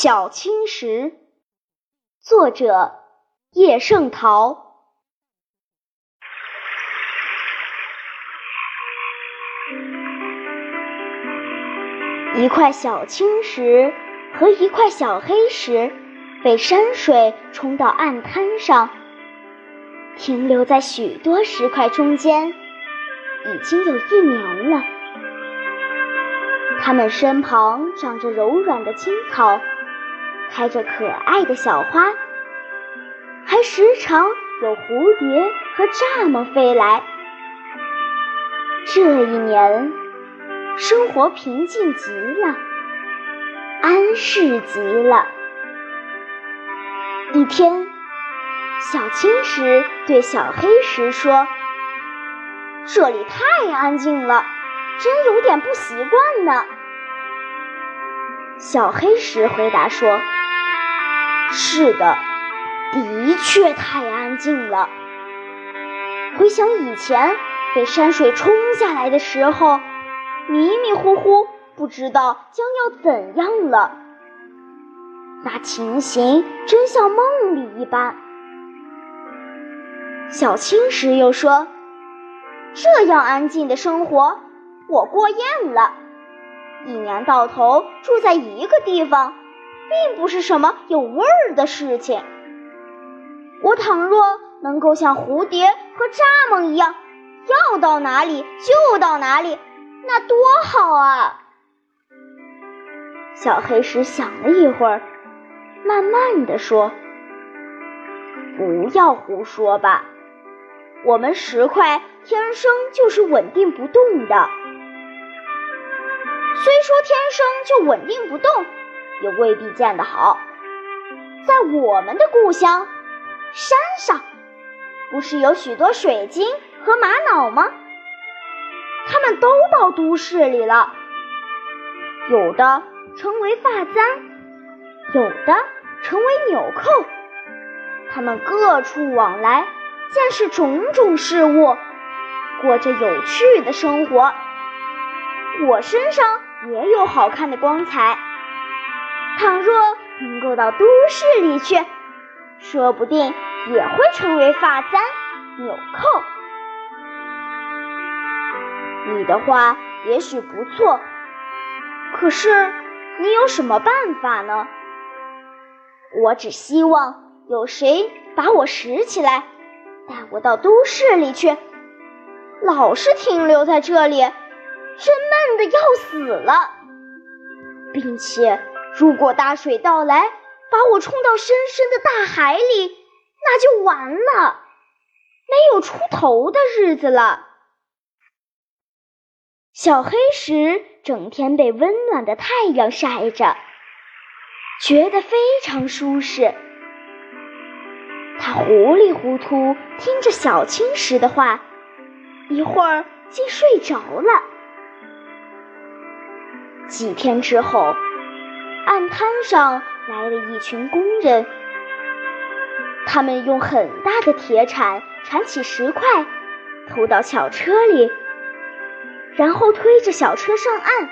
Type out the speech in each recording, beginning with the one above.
小青石，作者叶圣陶。一块小青石和一块小黑石被山水冲到岸滩上，停留在许多石块中间，已经有一年了。它们身旁长着柔软的青草，开着可爱的小花，还时常有蝴蝶和蚱蜢飞来。这一年。生活平静极了，安适极了。一天，小青石对小黑石说：“这里太安静了，真有点不习惯呢。”小黑石回答说：“是的，的确太安静了。回想以前被山水冲下来的时候。”迷迷糊糊，不知道将要怎样了。那情形真像梦里一般。小青石又说：“这样安静的生活，我过厌了。一年到头住在一个地方，并不是什么有味儿的事情。我倘若能够像蝴蝶和蚱蜢一样，要到哪里就到哪里。”那多好啊！小黑石想了一会儿，慢慢的说：“不要胡说吧，我们石块天生就是稳定不动的。虽说天生就稳定不动，也未必见得好。在我们的故乡山上，不是有许多水晶和玛瑙吗？”他们都到都市里了，有的成为发簪，有的成为纽扣。他们各处往来，见识种种事物，过着有趣的生活。我身上也有好看的光彩。倘若能够到都市里去，说不定也会成为发簪、纽扣。你的话也许不错，可是你有什么办法呢？我只希望有谁把我拾起来，带我到都市里去。老是停留在这里，真闷的要死了。并且，如果大水到来，把我冲到深深的大海里，那就完了，没有出头的日子了。小黑石整天被温暖的太阳晒着，觉得非常舒适。他糊里糊涂听着小青石的话，一会儿竟睡着了。几天之后，岸滩上来了一群工人，他们用很大的铁铲铲起石块，投到小车里。然后推着小车上岸，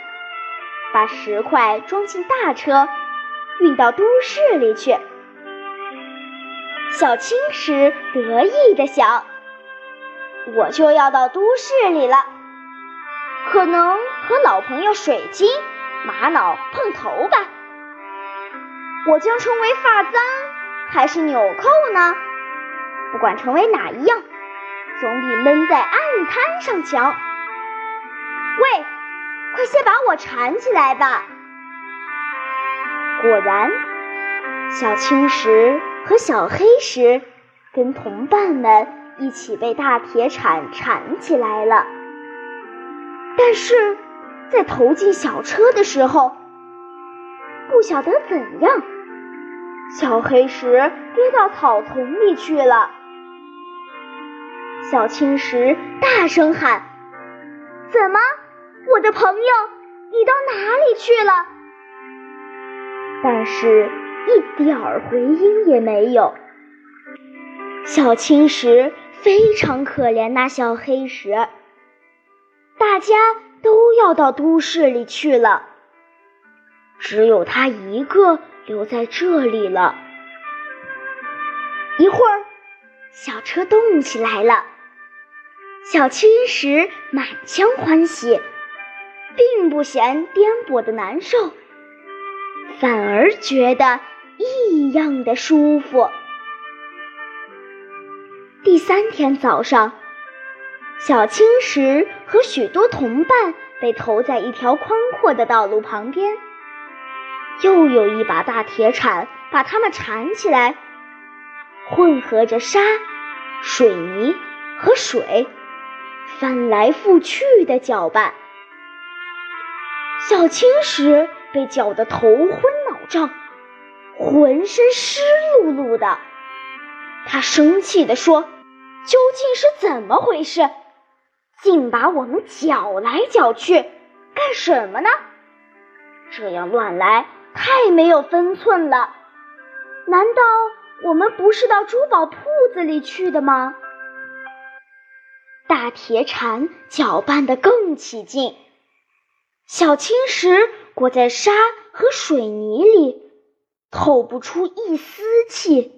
把石块装进大车，运到都市里去。小青石得意地想：“我就要到都市里了，可能和老朋友水晶、玛瑙碰头吧。我将成为发簪还是纽扣呢？不管成为哪一样，总比闷在暗……滩上强。喂，快些把我缠起来吧！果然，小青石和小黑石跟同伴们一起被大铁铲缠起来了。但是在投进小车的时候，不晓得怎样，小黑石跌到草丛里去了。小青石大声喊：“怎么，我的朋友，你到哪里去了？”但是，一点儿回音也没有。小青石非常可怜那小黑石，家都要到都市里去了，只有他一个留在这里了。一会儿，小车动起来了，小青石满腔欢喜，并不嫌颠簸的难受。反而觉得异样的舒服。第三天早上，小青石和许多同伴被投在一条宽阔的道路旁边，又有一把大铁铲把它们铲起来，混合着沙、水泥和水，翻来覆去的搅拌。小青石。被搅得头昏脑胀，浑身湿漉漉的。他生气地说：“究竟是怎么回事？竟把我们搅来搅去，干什么呢？这样乱来太没有分寸了。难道我们不是到珠宝铺子里去的吗？”大铁铲搅拌得更起劲，小青石。裹在沙和水泥里，透不出一丝气。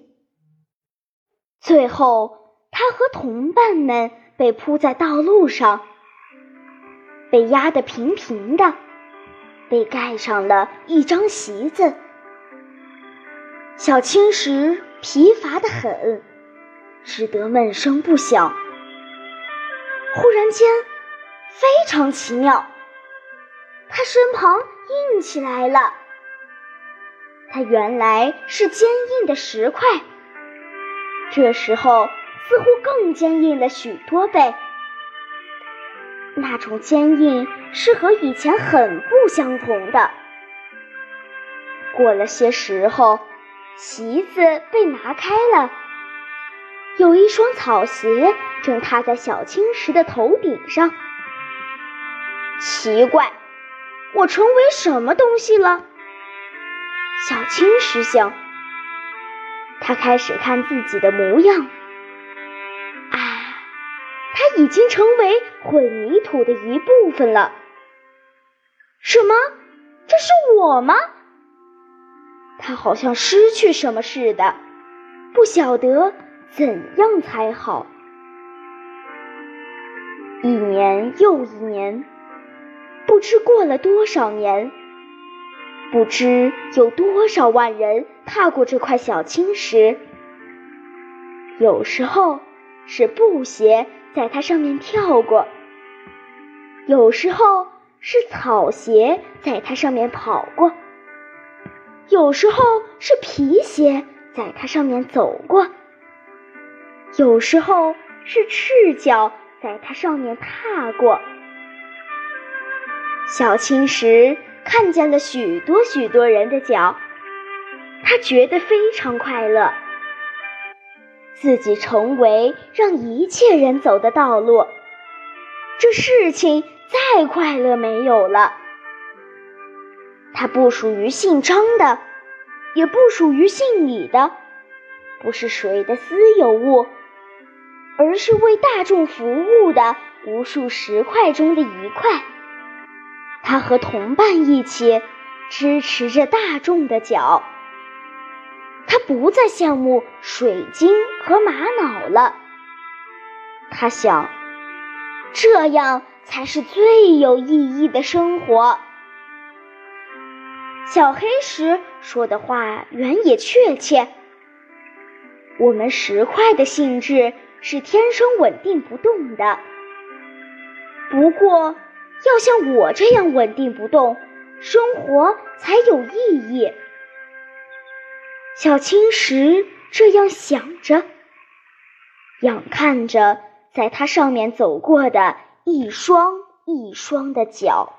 最后，他和同伴们被铺在道路上，被压得平平的，被盖上了一张席子。小青石疲乏得很，只得闷声不响。忽然间，非常奇妙。他身旁硬起来了，它原来是坚硬的石块，这时候似乎更坚硬了许多倍。那种坚硬是和以前很不相同的。过了些时候，席子被拿开了，有一双草鞋正踏在小青石的头顶上。奇怪。我成为什么东西了？小青石想。他开始看自己的模样。已经成为混凝土的一部分了。什么？这是我吗？他好像失去什么似的，不晓得怎样才好。一年又一年。不知过了多少年，不知有多少万人踏过这块小青石。有时候是布鞋在它上面跳过，有时候是草鞋在它上面跑过，有时候是皮鞋在它上面走过，有时候是赤脚在它上面踏过。小青石看见了许多许多人的脚，它觉得非常快乐。自己成为让一切人走的道路，这事情再快乐没有了。他不属于姓张的，也不属于姓李的，不是谁的私有物，而是为大众服务的无数石块中的一块。他和同伴一起支持着大众的脚，他不再羡慕水晶和玛瑙了。他想，这样才是最有意义的生活。小黑石说的话原也确切。我们石块的性质是天生稳定不动的，不过，要像我这样稳定不动，生活才有意义。小青石这样想着，仰看着在它上面走过的一双一双的脚。